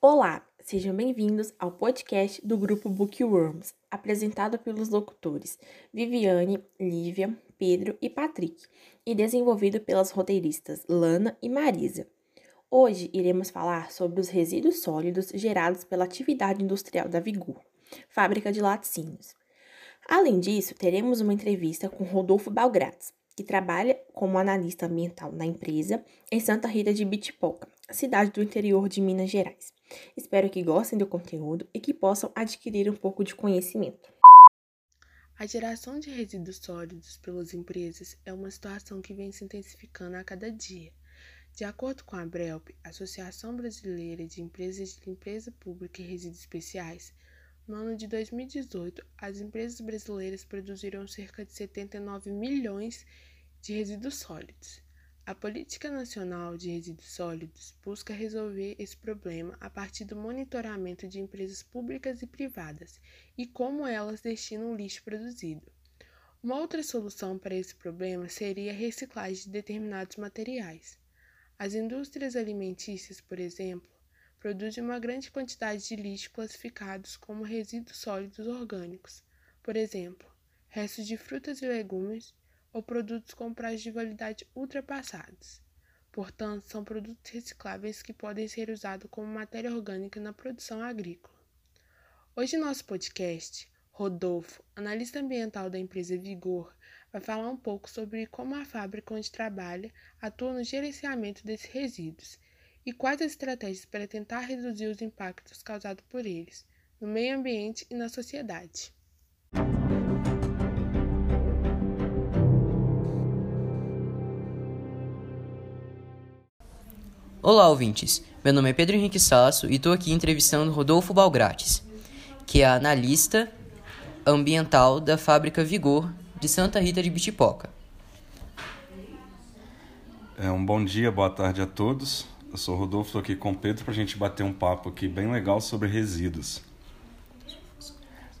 Olá, sejam bem-vindos ao podcast do grupo Bookworms, apresentado pelos locutores Viviane, Lívia, Pedro e Patrick, e desenvolvido pelas roteiristas Lana e Marisa. Hoje iremos falar sobre os resíduos sólidos gerados pela atividade industrial da Vigor, fábrica de laticínios. Além disso, teremos uma entrevista com Rodolfo Balgratz, que trabalha como analista ambiental na empresa em Santa Rita de Bitipoca, cidade do interior de Minas Gerais. Espero que gostem do conteúdo e que possam adquirir um pouco de conhecimento. A geração de resíduos sólidos pelas empresas é uma situação que vem se intensificando a cada dia. De acordo com a BRELP, Associação Brasileira de Empresas de Limpeza Pública e Resíduos Especiais, no ano de 2018, as empresas brasileiras produziram cerca de 79 milhões de resíduos sólidos. A Política Nacional de Resíduos Sólidos busca resolver esse problema a partir do monitoramento de empresas públicas e privadas e como elas destinam o lixo produzido. Uma outra solução para esse problema seria a reciclagem de determinados materiais. As indústrias alimentícias, por exemplo, produzem uma grande quantidade de lixo classificados como resíduos sólidos orgânicos, por exemplo, restos de frutas e legumes ou produtos com prazo de validade ultrapassados. Portanto, são produtos recicláveis que podem ser usados como matéria orgânica na produção agrícola. Hoje, nosso podcast, Rodolfo, analista ambiental da empresa Vigor, vai falar um pouco sobre como a fábrica onde trabalha atua no gerenciamento desses resíduos e quais as estratégias para tentar reduzir os impactos causados por eles no meio ambiente e na sociedade. Olá, ouvintes. Meu nome é Pedro Henrique Sasso e estou aqui entrevistando Rodolfo Balgrates, que é analista ambiental da fábrica Vigor de Santa Rita de Bitipoca. É, um bom dia, boa tarde a todos. Eu sou Rodolfo, estou aqui com o Pedro para a gente bater um papo aqui bem legal sobre resíduos.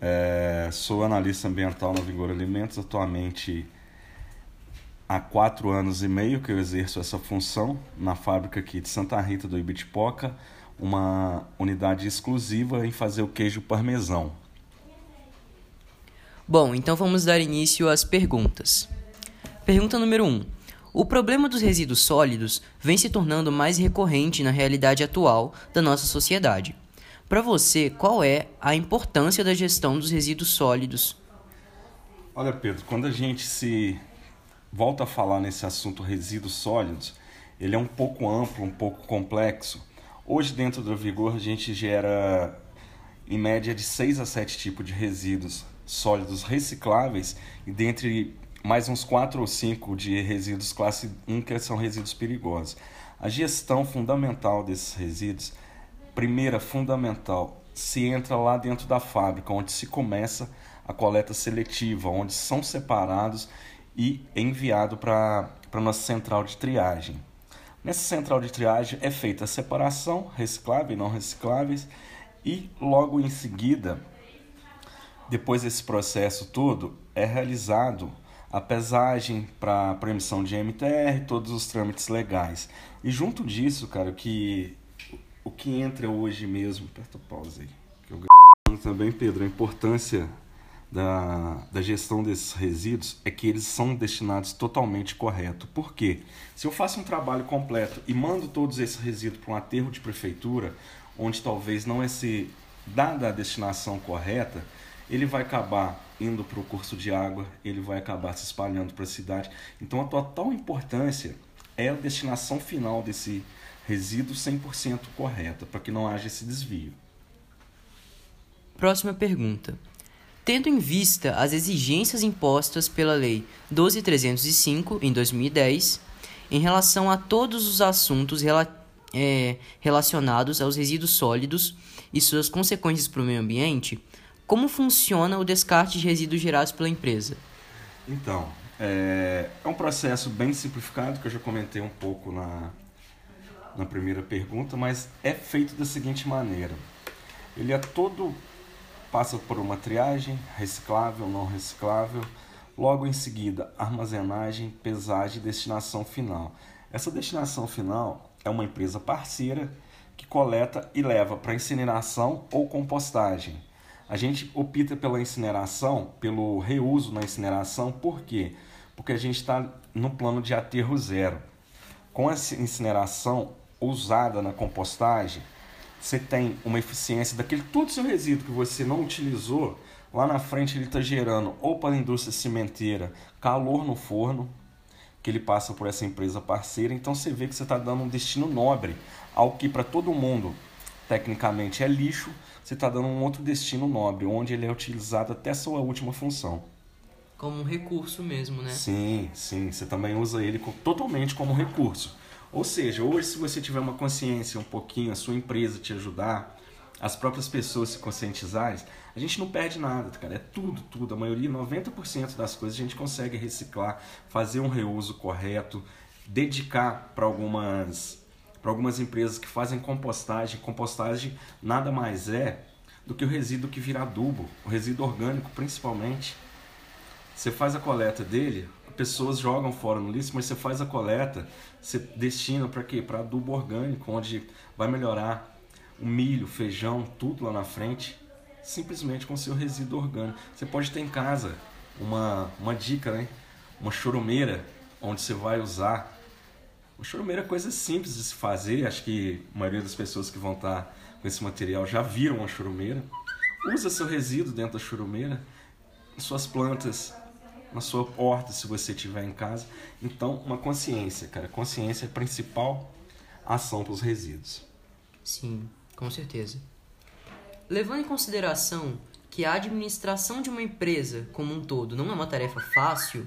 É, sou analista ambiental na Vigor Alimentos, atualmente há quatro anos e meio que eu exerço essa função na fábrica aqui de Santa Rita do Ibitipoca, uma unidade exclusiva em fazer o queijo parmesão. Bom, então vamos dar início às perguntas. Pergunta número 1. Um. O problema dos resíduos sólidos vem se tornando mais recorrente na realidade atual da nossa sociedade. Para você, qual é a importância da gestão dos resíduos sólidos? Olha, Pedro, quando a gente se volta a falar nesse assunto resíduos sólidos, ele é um pouco amplo, um pouco complexo. Hoje, dentro do Vigor, a gente gera em média de 6 a 7 tipos de resíduos sólidos recicláveis e dentre mais uns 4 ou 5 de resíduos classe 1 que são resíduos perigosos. A gestão fundamental desses resíduos, primeira fundamental, se entra lá dentro da fábrica, onde se começa a coleta seletiva, onde são separados e enviado para a nossa central de triagem. Nessa central de triagem é feita a separação recicláveis e não recicláveis e logo em seguida, depois desse processo todo, é realizado a pesagem para emissão de MTR, todos os trâmites legais. E junto disso, cara, que o que entra hoje mesmo, aperta o pause aí, que eu também, Pedro, a importância da, da gestão desses resíduos é que eles são destinados totalmente correto. Por quê? Se eu faço um trabalho completo e mando todos esses resíduos para um aterro de prefeitura, onde talvez não é se dada a destinação correta, ele vai acabar indo para o curso de água, ele vai acabar se espalhando para a cidade. Então a total importância é a destinação final desse resíduo 100% correta, para que não haja esse desvio. Próxima pergunta. Tendo em vista as exigências impostas pela Lei 12.305, em 2010, em relação a todos os assuntos rela é, relacionados aos resíduos sólidos e suas consequências para o meio ambiente, como funciona o descarte de resíduos gerados pela empresa? Então, é, é um processo bem simplificado, que eu já comentei um pouco na, na primeira pergunta, mas é feito da seguinte maneira. Ele é todo passa por uma triagem, reciclável, não reciclável, logo em seguida armazenagem, pesagem e destinação final. Essa destinação final é uma empresa parceira que coleta e leva para incineração ou compostagem. A gente opta pela incineração, pelo reuso na incineração, por quê? Porque a gente está no plano de aterro zero. Com essa incineração usada na compostagem, você tem uma eficiência daquele todo seu resíduo que você não utilizou, lá na frente ele está gerando ou para a indústria cimenteira calor no forno, que ele passa por essa empresa parceira, então você vê que você está dando um destino nobre ao que para todo mundo tecnicamente é lixo, você está dando um outro destino nobre, onde ele é utilizado até sua última função. Como um recurso mesmo, né? Sim, sim. Você também usa ele totalmente como recurso. Ou seja, hoje se você tiver uma consciência um pouquinho, a sua empresa te ajudar, as próprias pessoas se conscientizarem, a gente não perde nada, cara. É tudo, tudo. A maioria, 90% das coisas a gente consegue reciclar, fazer um reuso correto, dedicar para algumas para algumas empresas que fazem compostagem. Compostagem nada mais é do que o resíduo que vira adubo, o resíduo orgânico principalmente. Você faz a coleta dele, pessoas jogam fora no lixo, mas você faz a coleta, você destina para quê? Para adubo orgânico, onde vai melhorar o milho, feijão, tudo lá na frente, simplesmente com seu resíduo orgânico. Você pode ter em casa uma, uma dica, né? Uma chorumeira, onde você vai usar. Uma chorumeira é coisa simples de se fazer, acho que a maioria das pessoas que vão estar com esse material já viram uma chorumeira. Usa seu resíduo dentro da chorumeira, suas plantas na sua horta, se você tiver em casa. Então, uma consciência, cara. Consciência é a principal ação para os resíduos. Sim, com certeza. Levando em consideração que a administração de uma empresa como um todo não é uma tarefa fácil,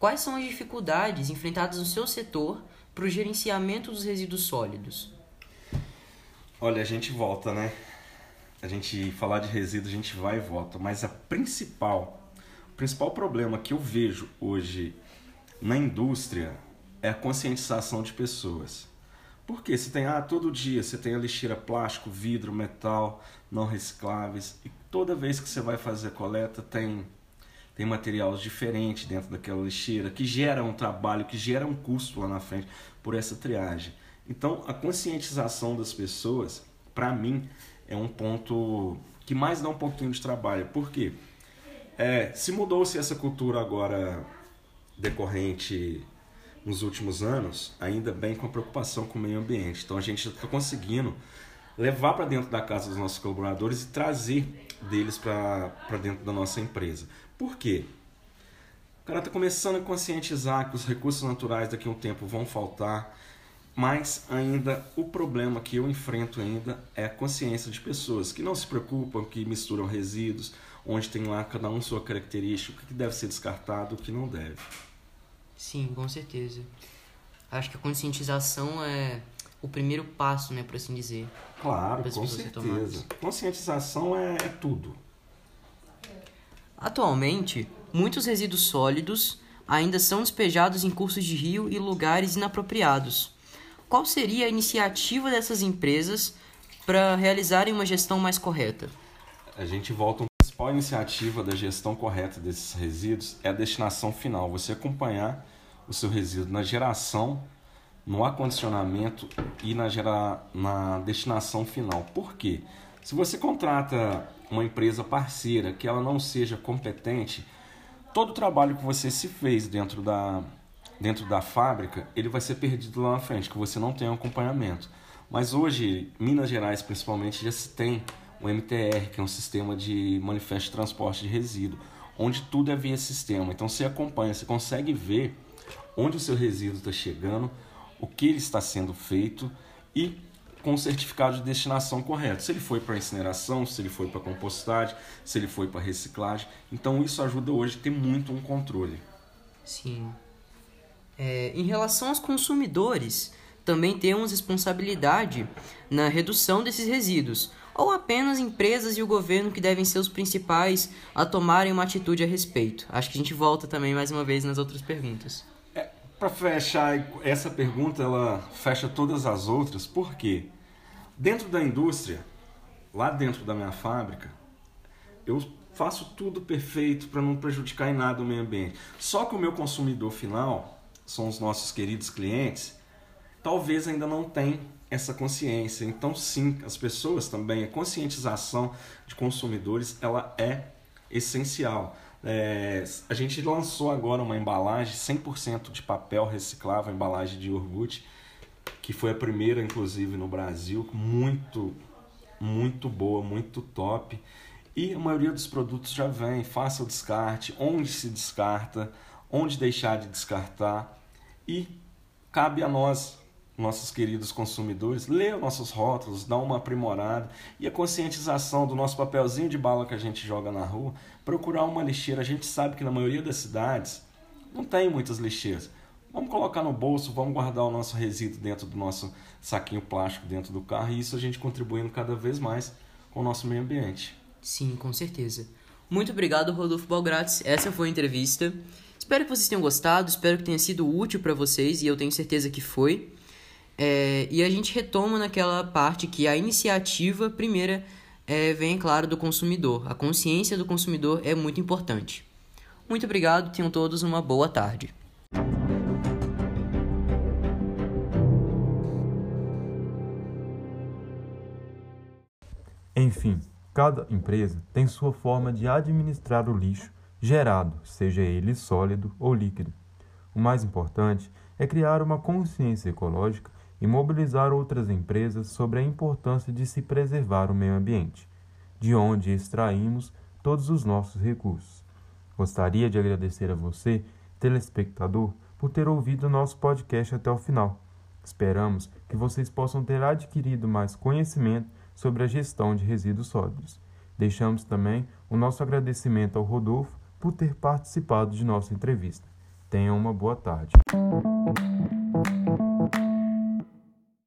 quais são as dificuldades enfrentadas no seu setor para o gerenciamento dos resíduos sólidos? Olha, a gente volta, né? A gente falar de resíduos, a gente vai e volta, mas a principal o principal problema que eu vejo hoje na indústria é a conscientização de pessoas. Porque você tem, ah, todo dia você tem a lixeira plástico, vidro, metal, não recicláveis, e toda vez que você vai fazer coleta tem, tem materiais diferentes dentro daquela lixeira, que gera um trabalho, que gera um custo lá na frente por essa triagem. Então, a conscientização das pessoas, para mim, é um ponto que mais dá um pouquinho de trabalho. Por quê? É, se mudou-se essa cultura agora decorrente nos últimos anos, ainda bem com a preocupação com o meio ambiente. Então a gente está conseguindo levar para dentro da casa dos nossos colaboradores e trazer deles para dentro da nossa empresa. Por quê? O cara está começando a conscientizar que os recursos naturais daqui a um tempo vão faltar, mas ainda o problema que eu enfrento ainda é a consciência de pessoas que não se preocupam, que misturam resíduos, onde tem lá cada um sua característica, o que deve ser descartado, o que não deve. Sim, com certeza. Acho que a conscientização é o primeiro passo, né, por assim dizer. Claro, com certeza. Conscientização é, é tudo. Atualmente, muitos resíduos sólidos ainda são despejados em cursos de rio e lugares inapropriados. Qual seria a iniciativa dessas empresas para realizarem uma gestão mais correta? A gente volta principal iniciativa da gestão correta desses resíduos é a destinação final. Você acompanhar o seu resíduo na geração, no acondicionamento e na, gera, na destinação final. Por quê? Se você contrata uma empresa parceira que ela não seja competente, todo o trabalho que você se fez dentro da, dentro da fábrica, ele vai ser perdido lá na frente, que você não tem acompanhamento. Mas hoje, Minas Gerais principalmente, já se tem o MTR, que é um sistema de manifesto de transporte de resíduo, onde tudo é via sistema. Então você acompanha, você consegue ver onde o seu resíduo está chegando, o que ele está sendo feito e com o certificado de destinação correto. Se ele foi para incineração, se ele foi para compostagem, se ele foi para reciclagem. Então isso ajuda hoje a ter muito um controle. Sim. É, em relação aos consumidores, também temos responsabilidade na redução desses resíduos, ou apenas empresas e o governo que devem ser os principais a tomarem uma atitude a respeito? Acho que a gente volta também mais uma vez nas outras perguntas. Para fechar, essa pergunta ela fecha todas as outras, por quê? Dentro da indústria, lá dentro da minha fábrica, eu faço tudo perfeito para não prejudicar em nada o meio ambiente. Só que o meu consumidor final, são os nossos queridos clientes, talvez ainda não tenha essa consciência. Então, sim, as pessoas também, a conscientização de consumidores, ela é essencial. É, a gente lançou agora uma embalagem 100% de papel reciclável, embalagem de iogurte, que foi a primeira, inclusive, no Brasil, muito, muito boa, muito top. E a maioria dos produtos já vem, faça o descarte, onde se descarta, onde deixar de descartar. E cabe a nós, nossos queridos consumidores, ler nossos rótulos, dar uma aprimorada e a conscientização do nosso papelzinho de bala que a gente joga na rua, procurar uma lixeira. A gente sabe que na maioria das cidades não tem muitas lixeiras. Vamos colocar no bolso, vamos guardar o nosso resíduo dentro do nosso saquinho plástico dentro do carro e isso a gente contribuindo cada vez mais com o nosso meio ambiente. Sim, com certeza. Muito obrigado, Rodolfo Balgratis. Essa foi a entrevista. Espero que vocês tenham gostado, espero que tenha sido útil para vocês e eu tenho certeza que foi. É, e a gente retoma naquela parte que a iniciativa primeira é, vem, claro, do consumidor. A consciência do consumidor é muito importante. Muito obrigado, tenham todos uma boa tarde. Enfim, Cada empresa tem sua forma de administrar o lixo gerado, seja ele sólido ou líquido. O mais importante é criar uma consciência ecológica e mobilizar outras empresas sobre a importância de se preservar o meio ambiente, de onde extraímos todos os nossos recursos. Gostaria de agradecer a você, telespectador, por ter ouvido o nosso podcast até o final. Esperamos que vocês possam ter adquirido mais conhecimento sobre a gestão de resíduos sólidos. Deixamos também o nosso agradecimento ao Rodolfo por ter participado de nossa entrevista. Tenham uma boa tarde.